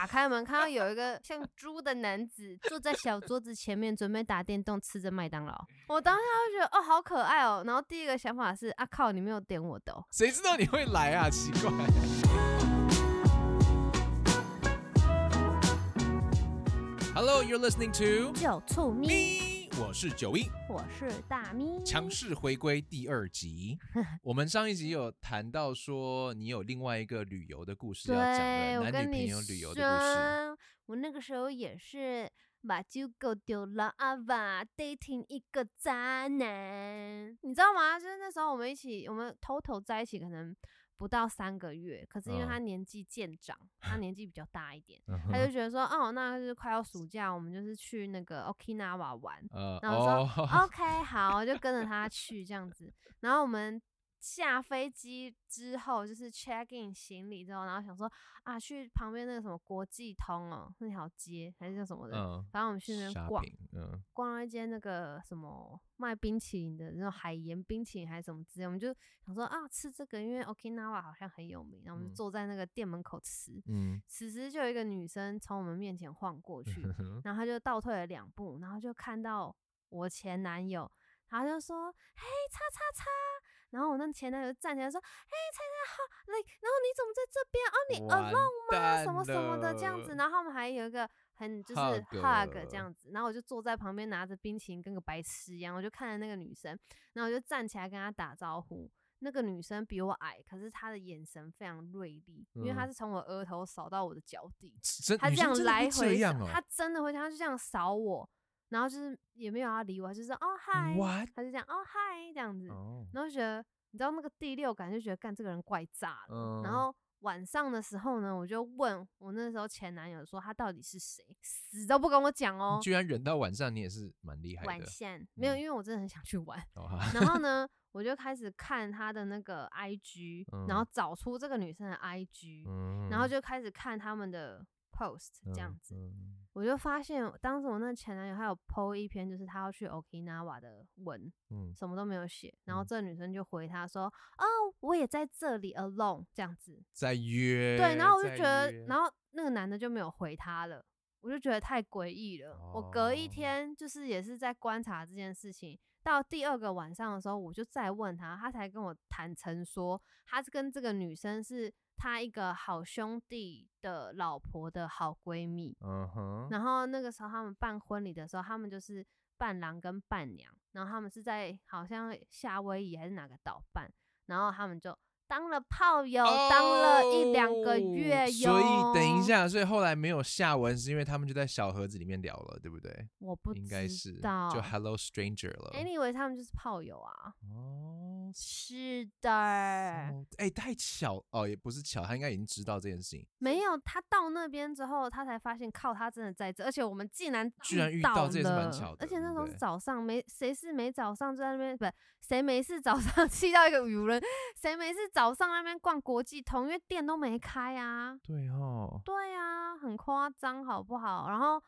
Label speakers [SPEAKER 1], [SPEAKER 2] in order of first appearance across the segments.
[SPEAKER 1] 打开门，看到有一个像猪的男子坐在小桌子前面，准备打电动，吃着麦当劳。我当下就觉得哦，好可爱哦。然后第一个想法是啊靠，你没有点我的哦。
[SPEAKER 2] 谁知道你会来啊？奇怪。Hello, you're listening to
[SPEAKER 1] 九醋咪，
[SPEAKER 2] 咪，我是九一，
[SPEAKER 1] 我是大咪。
[SPEAKER 2] 强势回归第二集。我们上一集有谈到说，你有另外一个旅游的故事要讲
[SPEAKER 1] 对，
[SPEAKER 2] 的，男女朋友旅游的故事。
[SPEAKER 1] 我那个时候也是把酒狗丢了啊吧，dating 一个渣男，你知道吗？就是那时候我们一起，我们 total 在一起可能不到三个月，可是因为
[SPEAKER 2] 嗯。
[SPEAKER 1] 他年纪渐长，他年纪比较大一点，
[SPEAKER 2] 嗯
[SPEAKER 1] 他就。觉得说，哦，那就是快要暑假，我们就是去那个 Okinawa 玩，
[SPEAKER 2] 呃
[SPEAKER 1] 然后我说、
[SPEAKER 2] 哦
[SPEAKER 1] ，OK，好，我就跟着他去这样子。然后我们下飞机之后，就是 check in 行李之后，然后想说啊，去旁边那个什么国际通哦，那条街还是叫什么的，
[SPEAKER 2] 嗯，
[SPEAKER 1] 反正我们去那边逛
[SPEAKER 2] ，shopping，嗯
[SPEAKER 1] 逛了一间那个什么卖冰淇淋的那种海盐冰淇淋还是什么之类，我们就想说啊，吃这个，因为 Okinawa 好像很有名，然后我们就
[SPEAKER 2] 嗯
[SPEAKER 1] 坐在那个店门口吃。
[SPEAKER 2] 嗯，
[SPEAKER 1] 此时就有一个女生从我们面前晃过去，然后她就倒退了两步，然后就看到我前男友，然后就说：“嘿，叉叉叉。”然后我那前男友就站起来说：“嘿，叉叉好，来，然后你怎么在这边？哦，你
[SPEAKER 2] 完
[SPEAKER 1] alone 吗？什么什么的这样子。”然后我们还有一个很就是
[SPEAKER 2] Hug
[SPEAKER 1] 这样子，然后我就坐在旁边拿着冰淇淋，跟个白痴一样，我就看着那个女生，然后我就站起来跟她打招呼。那个女生比我矮，可是她的眼神非常锐利，因为她
[SPEAKER 2] 嗯
[SPEAKER 1] 是从我额头扫到我的脚底。
[SPEAKER 2] 真
[SPEAKER 1] 他这样来回扫，
[SPEAKER 2] 这样哦，
[SPEAKER 1] 他真的会这样，就这样扫我，然后就是也没有要理我，就是哦嗨？他就这样哦嗨这样子，
[SPEAKER 2] 哦，
[SPEAKER 1] 然后就觉得你知道那个第六感，就觉得干这个人怪炸了。
[SPEAKER 2] 嗯
[SPEAKER 1] 然后晚上的时候呢，我就问我那时候前男友说他到底是谁，死都不跟我讲哦。
[SPEAKER 2] 居然忍到晚上，你也是蛮厉害
[SPEAKER 1] 晚
[SPEAKER 2] 的。
[SPEAKER 1] 线没有，
[SPEAKER 2] 嗯
[SPEAKER 1] 因为我真的很想去玩。然后呢，我就开始看他的那个 IG，、然后
[SPEAKER 2] 嗯
[SPEAKER 1] 找出这个女生的 IG，、
[SPEAKER 2] 嗯
[SPEAKER 1] 然后就开始看他们的 post 这样子。
[SPEAKER 2] 嗯
[SPEAKER 1] 我就发现，当时我那前男友他有 PO 一篇，就是他要去 Okinawa 的文，
[SPEAKER 2] 嗯
[SPEAKER 1] 什么都没有写。然后
[SPEAKER 2] 嗯
[SPEAKER 1] 这个女生就回他说：“哦，我也在这里 alone 这样子。
[SPEAKER 2] 在约，
[SPEAKER 1] 对，然后我就觉得，然后那个男的就没有回他了，我就觉得太诡异了。我隔一
[SPEAKER 2] 哦
[SPEAKER 1] 天就是也是在观察这件事情，到第二个晚上的时候，我就再问他，他才跟我坦诚说，他是跟这个女生是他一个好兄弟的老婆的好闺蜜。
[SPEAKER 2] 嗯哼，
[SPEAKER 1] 然后那个时候他们办婚礼的时候，他们就是伴郎跟伴娘，然后他们是在好像夏威夷还是哪个岛办，然后他们就当了炮友，当了一两个月。
[SPEAKER 2] 所以等一，下，所以后来没有下文，是因为他们就在小盒子里面聊了，对不对？
[SPEAKER 1] 我不
[SPEAKER 2] 应该是。就 Hello Stranger 了。
[SPEAKER 1] Anyway，他们就是炮友啊。
[SPEAKER 2] 哦，
[SPEAKER 1] 是的，
[SPEAKER 2] 哦哎、太巧哦，也不是巧，他应该已经知道这件事情，
[SPEAKER 1] 没有他到那边之后，他才发现靠，他真的在这，而且我们竟然
[SPEAKER 2] 居然遇
[SPEAKER 1] 到
[SPEAKER 2] 到这也是蛮巧的
[SPEAKER 1] 而且那时候早上，没谁是没早上就在那边，不谁没事早上 气到一个语人，谁没事早上那边逛国际通，因为店都没开啊。
[SPEAKER 2] 对哦，
[SPEAKER 1] 对啊，很夸张，好不好？然后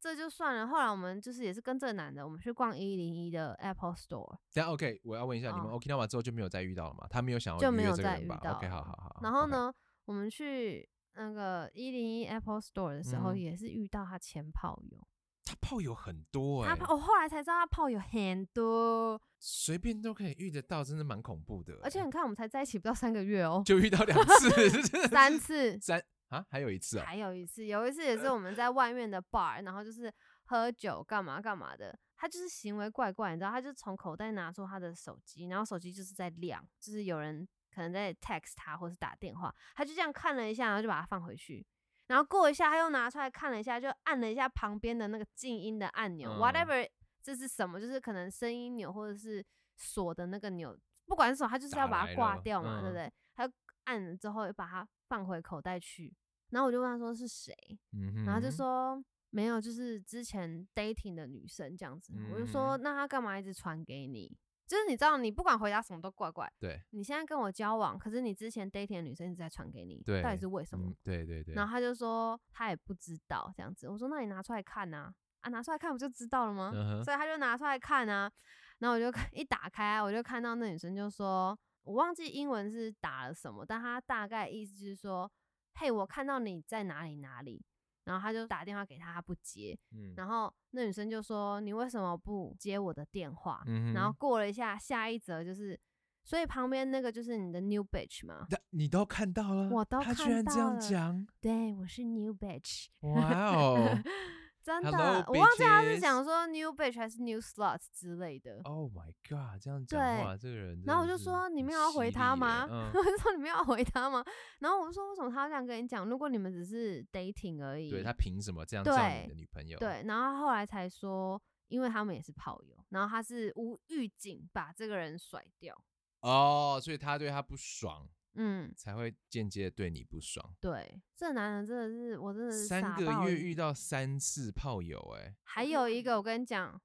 [SPEAKER 1] 这就算了，后来我们就是也是跟这个男的，我们去逛一零一的 Apple Store，
[SPEAKER 2] 等一下 OK，我要问一下，你们
[SPEAKER 1] 哦
[SPEAKER 2] Okinawa 之后就没有再遇到了吗？他没有想要
[SPEAKER 1] 就没有再遇
[SPEAKER 2] 这个人吧？OK，好好好。
[SPEAKER 1] 然后呢，我们去那个一零一 Apple Store 的时候，
[SPEAKER 2] 嗯
[SPEAKER 1] 也是遇到他前炮友。
[SPEAKER 2] 他炮友很多哎、
[SPEAKER 1] 他炮，我后来才知道他炮友很多，
[SPEAKER 2] 随便都可以遇得到，真的蛮恐怖的欸。
[SPEAKER 1] 而且你看我们才在一起不到三个月哦，
[SPEAKER 2] 就遇到两次，
[SPEAKER 1] 三次，
[SPEAKER 2] 三啊，还有一次哦。
[SPEAKER 1] 还有一次，有一次也是我们在外面的 bar，然后就是喝酒干嘛干嘛的。他就是行为怪怪，你知道，他就从口袋拿出他的手机，然后手机就是在亮，就是有人可能在 text 他或是打电话，他就这样看了一下，然后就把它放回去。然后过一下，他又拿出来看了一下，就按了一下旁边的那个静音的按钮、
[SPEAKER 2] 嗯
[SPEAKER 1] w h a t e v e r 这是什么？就是可能声音钮或者是锁的那个钮，不管是什么，他就是要把它挂掉嘛，对不
[SPEAKER 2] 嗯
[SPEAKER 1] 对？他按了之后又把它放回口袋去。然后我就问他说是谁，
[SPEAKER 2] 嗯，
[SPEAKER 1] 然后他就说没有，就是之前 dating 的女生这样子。我就说
[SPEAKER 2] 嗯
[SPEAKER 1] 那他干嘛一直传给你？就是你知道，你不管回答什么都怪怪。
[SPEAKER 2] 对
[SPEAKER 1] 你现在跟我交往，可是你之前 dating 的女生一直在传给你，
[SPEAKER 2] 对，
[SPEAKER 1] 到底是为什么？
[SPEAKER 2] 嗯对对对，
[SPEAKER 1] 然后他就说他也不知道这样子。我说那你拿出来看呐、啊，拿出来看不就知道了吗？
[SPEAKER 2] 嗯
[SPEAKER 1] 所以他就拿出来看啊，然后我就看一打开，我就看到那女生就说，我忘记英文是打了什么，但她大概意思就是说，嘿，我看到你在哪里哪里，然后他就打电话给他，他不接，
[SPEAKER 2] 嗯，
[SPEAKER 1] 然后那女生就说你为什么不接我的电话？
[SPEAKER 2] 嗯
[SPEAKER 1] 然后过了一下，下一则就是，所以旁边那个就是你的 new bitch 嘛？
[SPEAKER 2] 那你都看到了，
[SPEAKER 1] 我都
[SPEAKER 2] 他居
[SPEAKER 1] 看
[SPEAKER 2] 然这样
[SPEAKER 1] 到了
[SPEAKER 2] 讲，
[SPEAKER 1] 对，我是 new bitch。
[SPEAKER 2] 哇哦
[SPEAKER 1] 真的
[SPEAKER 2] Hello,
[SPEAKER 1] 我忘记他是讲说 new bitch 还是 new slot 之类的。
[SPEAKER 2] ，Oh my god，这样讲
[SPEAKER 1] 对
[SPEAKER 2] 话，这个人
[SPEAKER 1] 然后我就说你们要回他吗？
[SPEAKER 2] 嗯
[SPEAKER 1] 我就说你们要回他吗？然后我就说为什么他要这样跟你讲？如果你们只是 dating 而已，
[SPEAKER 2] 对他凭什么这样叫你的女朋友？
[SPEAKER 1] 对，然后他后来才说，因为他们也是炮友，然后他是无预警把这个人甩掉。
[SPEAKER 2] 哦，所以他对他不爽，
[SPEAKER 1] 嗯，
[SPEAKER 2] 才会间接对你不爽。
[SPEAKER 1] 对，这男人真的是我真的是
[SPEAKER 2] 三个月遇到三次炮友、哎，
[SPEAKER 1] 还有一个，我跟你讲，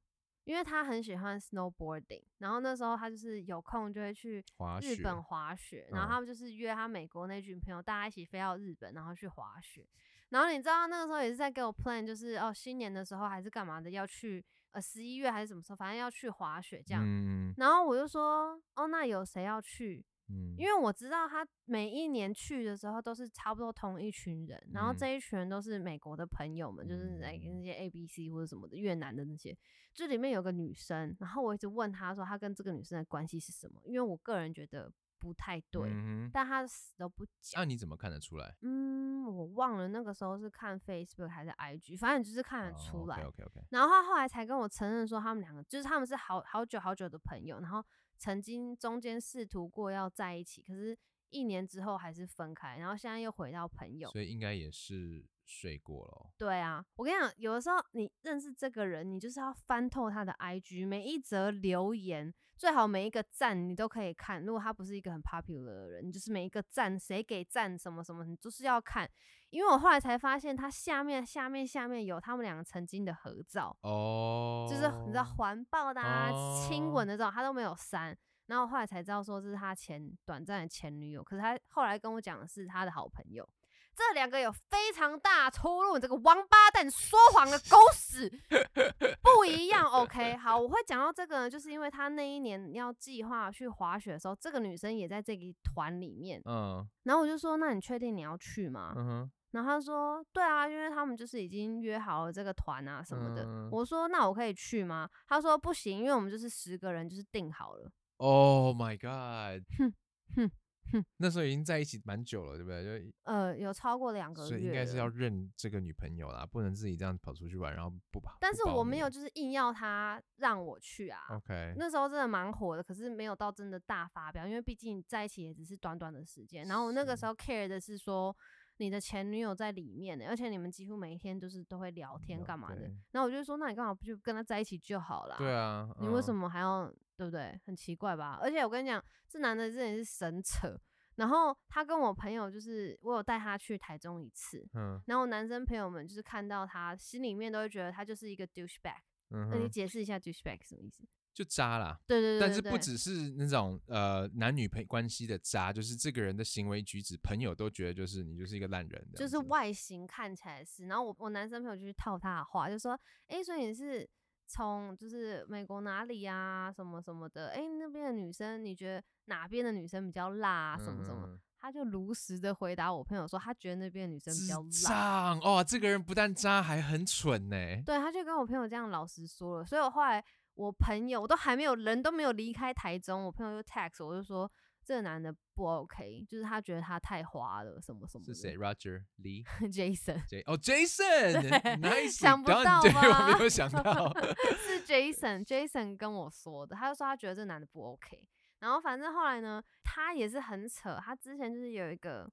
[SPEAKER 1] 因为他很喜欢 snowboarding，然后那时候他就是有空就会去日本滑雪，然后
[SPEAKER 2] 嗯
[SPEAKER 1] 他们就是约他美国那群朋友，大家一起飞到日本，然后去滑雪。然后你知道那个时候也是在给我 plan，就是哦新年的时候还是干嘛的要去，呃十一月还是什么时候，反正要去滑雪这样。
[SPEAKER 2] 嗯
[SPEAKER 1] 然后我就说，哦那有谁要去？
[SPEAKER 2] 嗯，
[SPEAKER 1] 因为我知道他每一年去的时候都是差不多同一群人，然后
[SPEAKER 2] 嗯
[SPEAKER 1] 这一群人都是美国的朋友们，就是那些 A B C 或者什么的越南的那些，这里面有个女生，然后我一直问他说他跟这个女生的关系是什么，因为我个人觉得不太对，
[SPEAKER 2] 嗯
[SPEAKER 1] 但他死都不讲。
[SPEAKER 2] 那、你怎么看得出来？
[SPEAKER 1] 嗯，我忘了那个时候是看 Facebook 还是 IG，反正就是看得出来。
[SPEAKER 2] OK OK OK，
[SPEAKER 1] 然后他后来才跟我承认说，他们两个就是他们是好好久好久的朋友，然后曾经中间试图过要在一起，可是一年之后还是分开，然后现在又回到朋友。
[SPEAKER 2] 所以应该也是睡过了哦。
[SPEAKER 1] 对啊，我跟你讲，有的时候你认识这个人，你就是要翻透他的 IG，每一则留言，最好每一个赞你都可以看。如果他不是一个很 popular 的人，你就是每一个赞谁给赞什么什么，你就是要看。因为我后来才发现，他下面下面下面有他们两个曾经的合照。
[SPEAKER 2] 哦，
[SPEAKER 1] 就是你知道环抱的啊、亲吻
[SPEAKER 2] 哦
[SPEAKER 1] 的这种，他都没有删。然后我后来才知道说这是他前短暂的前女友，可是他后来跟我讲的是他的好朋友。这两个有非常大出入，你这个王八蛋说谎的狗屎 不一样。OK，好，我会讲到这个呢，就是因为他那一年要计划去滑雪的时候，这个女生也在这个团里面。
[SPEAKER 2] 嗯
[SPEAKER 1] 然后我就说：“那你确定你要去吗？”
[SPEAKER 2] 嗯哼，
[SPEAKER 1] 然后他说：“对啊，因为他们就是已经约好了这个团啊什么的。
[SPEAKER 2] 嗯
[SPEAKER 1] 我说：“那我可以去吗？”他说：“不行，因为我们就是十个人，就是定好了。
[SPEAKER 2] Oh my god！
[SPEAKER 1] 哼哼哼
[SPEAKER 2] 那时候已经在一起蛮久了，对不对？就
[SPEAKER 1] 呃，有超过两个月，
[SPEAKER 2] 所以应该是要。认这个女朋友啦，不能自己这样跑出去玩，然后不跑。
[SPEAKER 1] 但是我没有就是硬要他让我去啊。
[SPEAKER 2] OK，
[SPEAKER 1] 那时候真的蛮火的，可是没有到真的大发表，因为毕竟在一起也只是短短的时间。然后我那个时候 care 的是说你的前女友在里面呢，而且你们几乎每一天都是都会聊天干嘛的
[SPEAKER 2] 对。
[SPEAKER 1] 然后我就说，那你干嘛不就跟他在一起就好了？
[SPEAKER 2] 对啊，
[SPEAKER 1] 你为什？
[SPEAKER 2] 么
[SPEAKER 1] 还要对不对？很奇怪吧？而且我跟你讲，这男的真的是神扯。然后他跟我朋友就是，我有带他去台中一次，
[SPEAKER 2] 嗯
[SPEAKER 1] 然后男生朋友们就是看到他，心里面都会觉得他就是一个 douchebag。
[SPEAKER 2] 嗯
[SPEAKER 1] 那你，解释一下 douchebag 什么意思？
[SPEAKER 2] 就渣啦。
[SPEAKER 1] 对对对
[SPEAKER 2] 但是
[SPEAKER 1] 对对
[SPEAKER 2] 不只是那种呃男女朋关系的渣，就是这个人的行为举止，朋友都觉得就是你就是一个烂人这
[SPEAKER 1] 就是外形看起来是。然后我我男生朋友就去套他的话，就说：“哎、所以你是从就是美国哪里啊，什么什么的？哎、那边的女生你觉得哪边的女生比较辣啊，什么什么？”
[SPEAKER 2] 嗯
[SPEAKER 1] 他就如实的回答我朋友说，他觉得那边的女生比较
[SPEAKER 2] 智
[SPEAKER 1] 辣。
[SPEAKER 2] 障哦，这个人不但渣，还很蠢呢。
[SPEAKER 1] 对，他就跟我朋友这样老实说了。所以我后来我朋友我都还没有人都没有离开台中，我朋友就 text 我就说这个男的不 OK，就是他觉得他太花了什么什么。
[SPEAKER 2] 是谁？Roger Lee
[SPEAKER 1] Jason
[SPEAKER 2] J 哦，Jason，nice，
[SPEAKER 1] 想不到
[SPEAKER 2] 对我
[SPEAKER 1] 吧
[SPEAKER 2] 没有想到。
[SPEAKER 1] 是 Jason，Jason 跟我说的，他就说他觉得这男的不 OK。然后反正后来呢，他也是很扯，他之前就是有一个，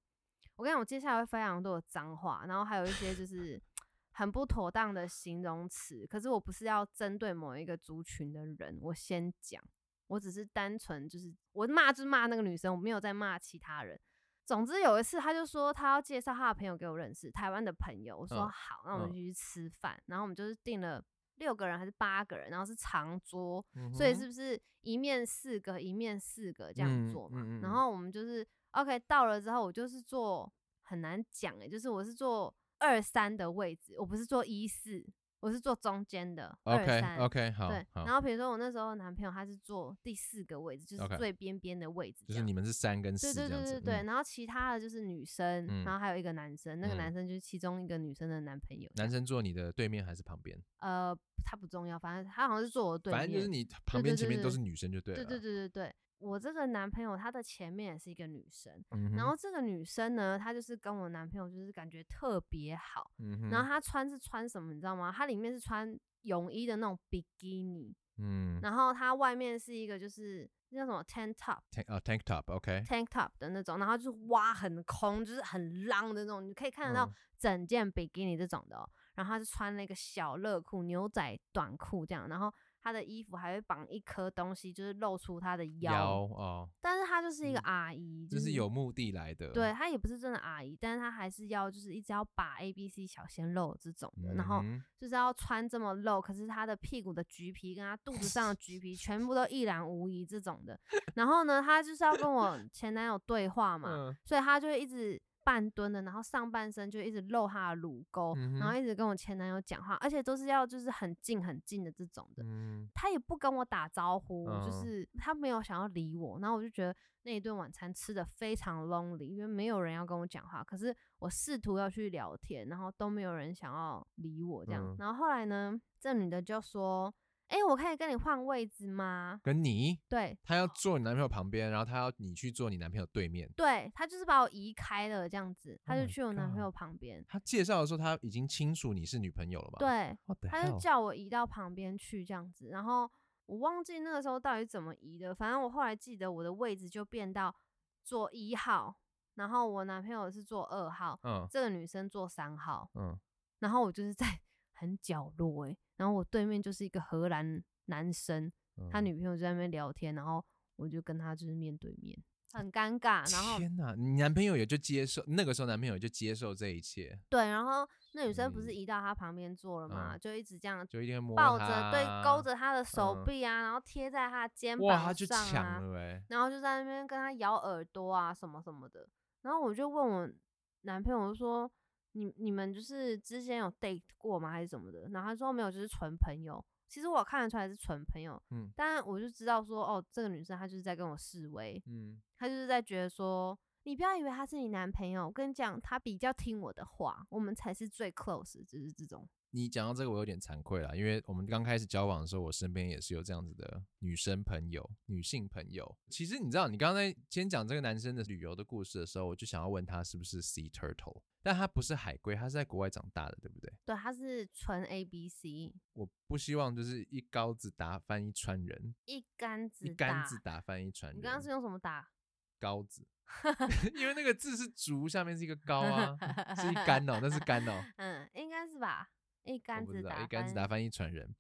[SPEAKER 1] 我跟你讲，我接下来会非常多的脏话，然后还有一些就是很不妥当的形容词。可是我不是要针对某一个族群的人，我先讲，我只是单纯就是我骂就骂那个女生，我没有在骂其他人。总之有一次，他就说他要介绍他的朋友给我认识，台湾的朋友。我说
[SPEAKER 2] 嗯
[SPEAKER 1] 好，那我们
[SPEAKER 2] 嗯
[SPEAKER 1] 就去吃饭。然后我们就是订了六个人还是八个人，然后是长桌，
[SPEAKER 2] 嗯
[SPEAKER 1] 所以是不是一面四个，一面四个这样
[SPEAKER 2] 嗯
[SPEAKER 1] 做嘛？然后我们就是 OK 到了之后，我就是坐很难讲诶、就是我是坐二三的位置，我不是坐一四，我是坐中间的二
[SPEAKER 2] OK
[SPEAKER 1] 三
[SPEAKER 2] OK 好
[SPEAKER 1] 对，然，后比如说我那时候男朋友他是坐第四个位置，就是最边边的位置，
[SPEAKER 2] 就是你们是三跟
[SPEAKER 1] 对对
[SPEAKER 2] 四
[SPEAKER 1] 对对对，
[SPEAKER 2] 嗯
[SPEAKER 1] 然后其他的就是女生，
[SPEAKER 2] 嗯
[SPEAKER 1] 然后还有一个男生，那个
[SPEAKER 2] 嗯
[SPEAKER 1] 男生就是其中一个女生的男朋友。
[SPEAKER 2] 男生坐你的对面还是旁边？
[SPEAKER 1] 呃，他不重要，反正他好像是坐我对面。
[SPEAKER 2] 反正就是你旁边
[SPEAKER 1] 对对对
[SPEAKER 2] 前面都是女生就对了。
[SPEAKER 1] 对对对对对，我这个男朋友他的前面也是一个女生，
[SPEAKER 2] 嗯，
[SPEAKER 1] 然后这个女生呢，她就是跟我男朋友就是感觉特别好，
[SPEAKER 2] 嗯，
[SPEAKER 1] 然后她穿是穿什么你知道吗？她里面是穿泳衣的那种比基尼，
[SPEAKER 2] 嗯
[SPEAKER 1] 然后她外面是一个就是那叫什么 tank top。
[SPEAKER 2] tank 啊 tank top
[SPEAKER 1] 的那种，然后就是挖很空，就是很浪的那种，你可以看得到
[SPEAKER 2] 嗯
[SPEAKER 1] 整件比基尼这种的、哦。然后她是穿那个小热裤、牛仔短裤这样，然后他的衣服还会绑一颗东西，就是露出他的腰。
[SPEAKER 2] 腰哦，
[SPEAKER 1] 但是她就是一个
[SPEAKER 2] 嗯
[SPEAKER 1] 阿姨，
[SPEAKER 2] 就是是有目的来的。
[SPEAKER 1] 对，她也不是真的阿姨，但是她还是要就是一直要把 A B C 小鲜肉这种的，然后就是要穿这么露，可是她的屁股的橘皮跟她肚子上的橘皮 全部都一览无遗这种的。然后呢，她就是要跟我前男友对话嘛，
[SPEAKER 2] 嗯
[SPEAKER 1] 所以她就会一直半蹲的，然后上半身就一直露她的乳沟，
[SPEAKER 2] 嗯
[SPEAKER 1] 然后一直跟我前男友讲话，而且都是要就是很近很近的这种的。
[SPEAKER 2] 嗯
[SPEAKER 1] 她也不跟我打招呼，就
[SPEAKER 2] 嗯
[SPEAKER 1] 是他没有想要理我，然后我就觉得那一顿晚餐吃的非常 lonely，因为没有人要跟我讲话，可是我试图要去聊天，然后都没有人想要理我这样。
[SPEAKER 2] 嗯
[SPEAKER 1] 然后后来呢，这女的就说：“哎、我可以跟你换位置吗
[SPEAKER 2] 跟你，？”
[SPEAKER 1] 对
[SPEAKER 2] 他要坐你男朋友旁边，然后他要你去坐你男朋友对面。
[SPEAKER 1] 对，他就是把我移开了这样子，她
[SPEAKER 2] Oh
[SPEAKER 1] 就去我男朋友旁边。
[SPEAKER 2] 他介绍的时候，他已经清楚你是女朋友了吧？
[SPEAKER 1] 对，他就叫我移到旁边去这样子，然后我忘记那个时候到底怎么移的，反正我后来记得我的位置就变到坐一号，然后我男朋友是坐二号，
[SPEAKER 2] 嗯
[SPEAKER 1] 这个女生坐三号，
[SPEAKER 2] 嗯，
[SPEAKER 1] 然后我就是在很角落诶、然后我对面就是一个荷兰男生，他
[SPEAKER 2] 嗯。
[SPEAKER 1] 女朋友就在那边聊天，然后我就跟他就是面对面，很尴尬，然后
[SPEAKER 2] 天哪，你男朋友也就接受，那个时候男朋友就接受这一切，
[SPEAKER 1] 对，然后那女生不是
[SPEAKER 2] 嗯
[SPEAKER 1] 移到他旁边坐了嘛，
[SPEAKER 2] 嗯
[SPEAKER 1] 就一直这样
[SPEAKER 2] 就一定会摸
[SPEAKER 1] 抱着，
[SPEAKER 2] 他
[SPEAKER 1] 对，勾着他的手
[SPEAKER 2] 嗯。
[SPEAKER 1] 臂啊，然后贴在他的肩膀
[SPEAKER 2] 就
[SPEAKER 1] 上啊然后就在那边跟他咬耳朵啊，什么什么的。然后我就问我男朋友我就说：“你你们就是之前有 date 过吗？还是什么的？”然后他说没有，就是纯朋友。其实我看得出来是纯朋友，
[SPEAKER 2] 嗯
[SPEAKER 1] 但我就知道说，哦，这个女生她就是在跟我示威，
[SPEAKER 2] 嗯，
[SPEAKER 1] 她就是在觉得说，你不要以为他是你男朋友，我跟你讲，他比较听我的话，我们才是最 close，就是这种。
[SPEAKER 2] 你讲到这个，我有点惭愧啦，因为我们刚开始交往的时候，我身边也是有这样子的女生朋友、女性朋友。其实你知道，你刚才先讲这个男生的旅游的故事的时候，我就想要问他是不是 sea turtle，但他不是海龟，他是在国外长大的，对不对？
[SPEAKER 1] 对，他是纯 A B C，
[SPEAKER 2] 我不希望就是一竿子打翻一船人，
[SPEAKER 1] 一竿子
[SPEAKER 2] 一竿子打翻一船人。
[SPEAKER 1] 你刚刚是用什么打？
[SPEAKER 2] 高子，因为那个字是竹，下面是一个高啊，是一竿哦，那是竿哦。
[SPEAKER 1] 嗯，应该是吧。一
[SPEAKER 2] 我
[SPEAKER 1] 竿子打翻
[SPEAKER 2] 打翻一船人。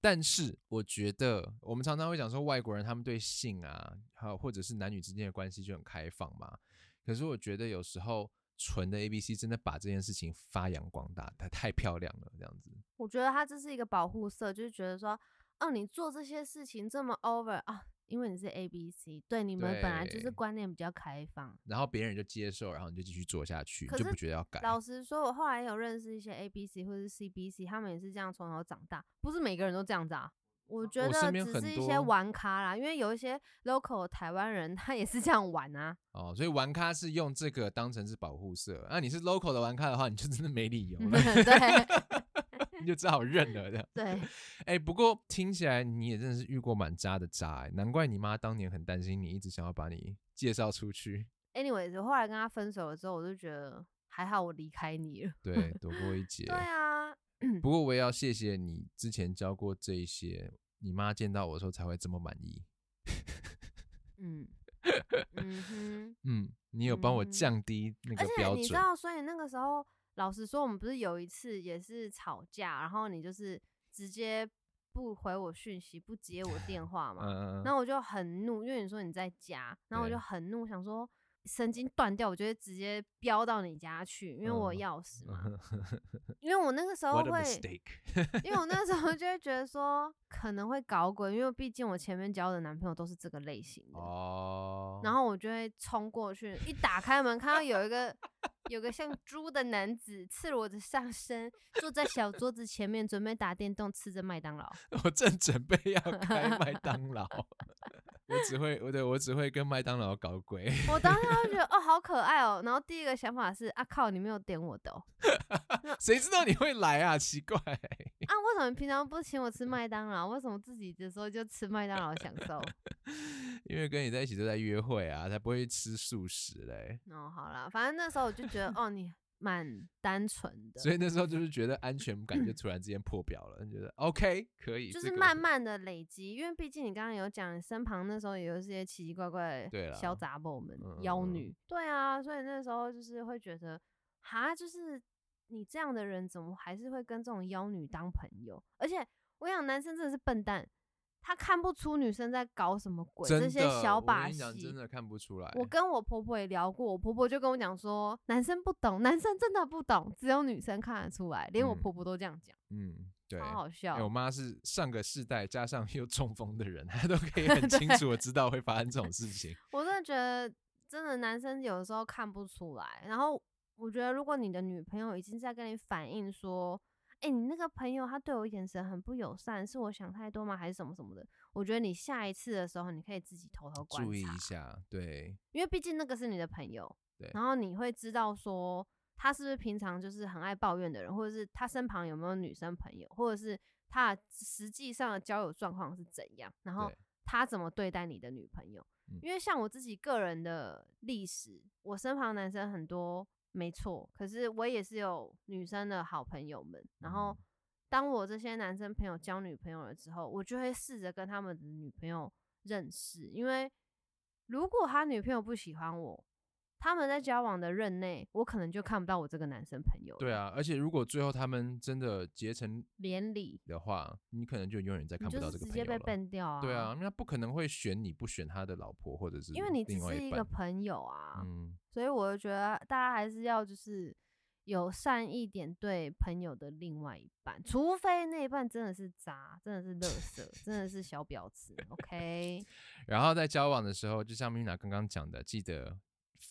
[SPEAKER 2] 但是我觉得，我们常常会讲说外国人他们对性啊，还有或者是男女之间的关系就很开放嘛。可是我觉得有时候纯的 A B C 真的把这件事情发扬光大，它太漂亮了，这样子。
[SPEAKER 1] 我觉得他这是一个保护色，就是觉得说，哦，你做这些事情这么 over 啊，因为你是 A B C，对你们本来就是
[SPEAKER 2] 对
[SPEAKER 1] 观念比较开放。
[SPEAKER 2] 然后别人就接受，然后你就继续做下去，
[SPEAKER 1] 可
[SPEAKER 2] 你就不觉得要改。
[SPEAKER 1] 老实说，我后来有认识一些 A B C 或者是 C B C，他们也是这样从小长大，不是每个人都这样子啊。我觉
[SPEAKER 2] 我身
[SPEAKER 1] 得只是一些
[SPEAKER 2] 多
[SPEAKER 1] 玩咖啦，因为有一些 local 的台湾人他也是这样玩啊。
[SPEAKER 2] 哦，所以玩咖是用这个当成是保护色。那、你是 local 的玩咖的话，你就真的没理由了，
[SPEAKER 1] 对
[SPEAKER 2] 你就只好认了的。
[SPEAKER 1] 对，
[SPEAKER 2] 哎、不过听起来你也真的是遇过蛮渣的渣、欸，难怪你妈当年很担心你，一直想要把你介绍出去。
[SPEAKER 1] anyways，我后来跟他分手了之后，我就觉得还好我离开你了。
[SPEAKER 2] 对，躲过一劫。
[SPEAKER 1] 对啊，
[SPEAKER 2] 不过我也要谢谢你之前教过这一些，你妈见到我的时候才会这么满意。
[SPEAKER 1] 嗯嗯哼。
[SPEAKER 2] 嗯，你有帮我
[SPEAKER 1] 嗯
[SPEAKER 2] 降低那
[SPEAKER 1] 而且
[SPEAKER 2] 个标准。
[SPEAKER 1] 你知道，所以那个时候，老实说，我们不是有一次也是吵架，然后你就是直接不回我讯息，不接我电话嘛，
[SPEAKER 2] 嗯嗯嗯，
[SPEAKER 1] 然后我就很怒，因为你说你在家，然后我就很怒，想说神经断掉，我就会直接飙到你家去，因为我有
[SPEAKER 2] 嗯
[SPEAKER 1] 钥匙嘛。因为我那个时候会！因为我那个时候 就会觉得说可能会搞鬼，因为毕竟我前面交的男朋友都是这个类型的。
[SPEAKER 2] 哦，
[SPEAKER 1] 然后我就会冲过去，一打开门看到有一个有个像猪的男子赤裸着上身坐在小桌子前面，准备打电动，吃着麦当劳。
[SPEAKER 2] 我正准备要开麦当劳，我只会我对我只会跟麦当劳搞鬼。
[SPEAKER 1] 我当时就觉得 哦，好可爱哦。然后第一个想法是啊靠，你没有点我的哦。
[SPEAKER 2] 谁知道你会来啊？奇怪，
[SPEAKER 1] 啊，为什么平常不请我吃麦当劳？为什么自己的时候就吃麦当劳享受？
[SPEAKER 2] 因为跟你在一起都在约会啊，才不会吃素食嘞。
[SPEAKER 1] 哦，好啦，反正那时候我就觉得哦，你蛮单纯的，
[SPEAKER 2] 所以那时候就是觉得安。全感就突然之间破表了，觉得 OK 可以，
[SPEAKER 1] 就是慢慢的累积，因为毕竟你刚刚有讲，身旁那时候也有一些奇奇怪怪的小杂宝们
[SPEAKER 2] 嗯、嗯嗯。
[SPEAKER 1] 妖女，对啊，所以那时候就是会觉得，哈，就是你这样的人怎么还是会跟这种妖女当朋友？而且我想男生真的是笨蛋，他看不出女生在搞什么鬼，这些小把戏
[SPEAKER 2] 真的看不出来。
[SPEAKER 1] 我跟我婆婆也聊过，我婆婆就跟我讲说，男生不懂，男生真的不懂，只有女生看得出来，连我
[SPEAKER 2] 嗯
[SPEAKER 1] 婆婆都这样讲，
[SPEAKER 2] 嗯，对，
[SPEAKER 1] 好好笑。
[SPEAKER 2] 哎我妈是上个世代加上又中风的人，她都可以 很清楚的知道会发生这种事情。
[SPEAKER 1] 我真的觉得，真的男生有的时候看不出来。然后我觉得，如果你的女朋友已经在跟你反映说，哎、你那个朋友他对我眼神很不友善，是我想太多吗？还是什么什么的？我觉得你下一次的时候，你可以自己偷偷观
[SPEAKER 2] 注意
[SPEAKER 1] 察
[SPEAKER 2] 一下，对，
[SPEAKER 1] 因为毕竟那个是你的朋友，
[SPEAKER 2] 对
[SPEAKER 1] 然后你会知道说他是不是平常就是很爱抱怨的人，或者是他身旁有没有女生朋友，或者是他实际上的交友状况是怎样，然后他怎么对待你的女朋友。
[SPEAKER 2] 嗯
[SPEAKER 1] 因为像我自己个人的历史，我身旁男生很多，没错，可是我也是有女生的好朋友们，然后
[SPEAKER 2] 嗯。
[SPEAKER 1] 当我这些男生朋友交女朋友了之后，我就会试着跟他们的女朋友认识，因为如果他女朋友不喜欢我，他们在交往的任内，我可能就看不到我这个男生朋友。
[SPEAKER 2] 对，啊，而且如果最后他们真的结成
[SPEAKER 1] 连理，
[SPEAKER 2] 的话，你可能就永远再看不到这个朋友了。
[SPEAKER 1] ban 掉啊。
[SPEAKER 2] 对啊，，因为他不可能会选你不选他的老婆或者是
[SPEAKER 1] 因为你只是一个。朋友啊。
[SPEAKER 2] 嗯，
[SPEAKER 1] 所以我就觉得大家还是要就是友善一点对朋友的另外一半，除非那一半真的是渣，真的是垃圾，真的是小婊子。OK，
[SPEAKER 2] 然后在交往的时候，就像 Mina 刚刚讲的，记得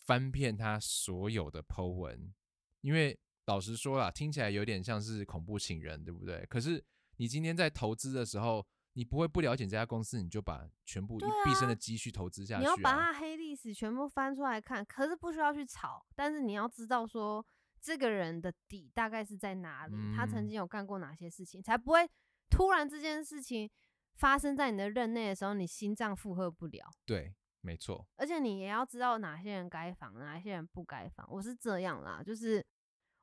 [SPEAKER 2] 翻遍他所有的 Po 文，因为老实说啦，听起来有点像是恐怖情人，对不对？可是你今天在投资的时候，你不会不了解这家公司，你就把全部一毕生
[SPEAKER 1] 啊
[SPEAKER 2] 的积蓄投资下去啊？
[SPEAKER 1] 要把他黑历史全部翻出来看，可是不需要去炒，但是你要知道说这个人的底大概是在哪里，他曾
[SPEAKER 2] 嗯
[SPEAKER 1] 经有干过哪些事情，才不会突然这件事情发生在你的任内的时候，你心脏负荷不了。
[SPEAKER 2] 对，没错。
[SPEAKER 1] 而且你也要知道哪些人该防，哪些人不该防。我是这样啦，就是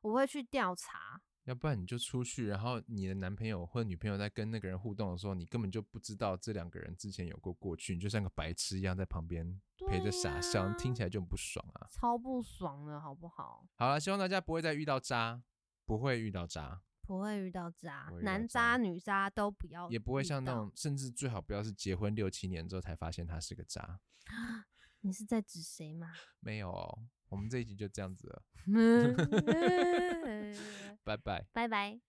[SPEAKER 1] 我会去调查，
[SPEAKER 2] 要不然你就出去，然后你的男朋友或女朋友在跟那个人互动的时候，你根本就不知道这两个人之前有过过去，你就像个白痴一样在旁边陪着傻笑，
[SPEAKER 1] 呀
[SPEAKER 2] 听起来就很不爽啊。
[SPEAKER 1] 超不爽的好不好？
[SPEAKER 2] 好了，希望大家不会再遇到渣，不会遇到渣，
[SPEAKER 1] 不会遇到渣男
[SPEAKER 2] 渣
[SPEAKER 1] 渣女渣都不要，
[SPEAKER 2] 也不会像那种，甚至最好不要是结婚六七年之后才发现他是个渣。
[SPEAKER 1] 你是在指谁吗？
[SPEAKER 2] 没有哦，我们这一集就这样子了，拜拜。
[SPEAKER 1] 拜拜。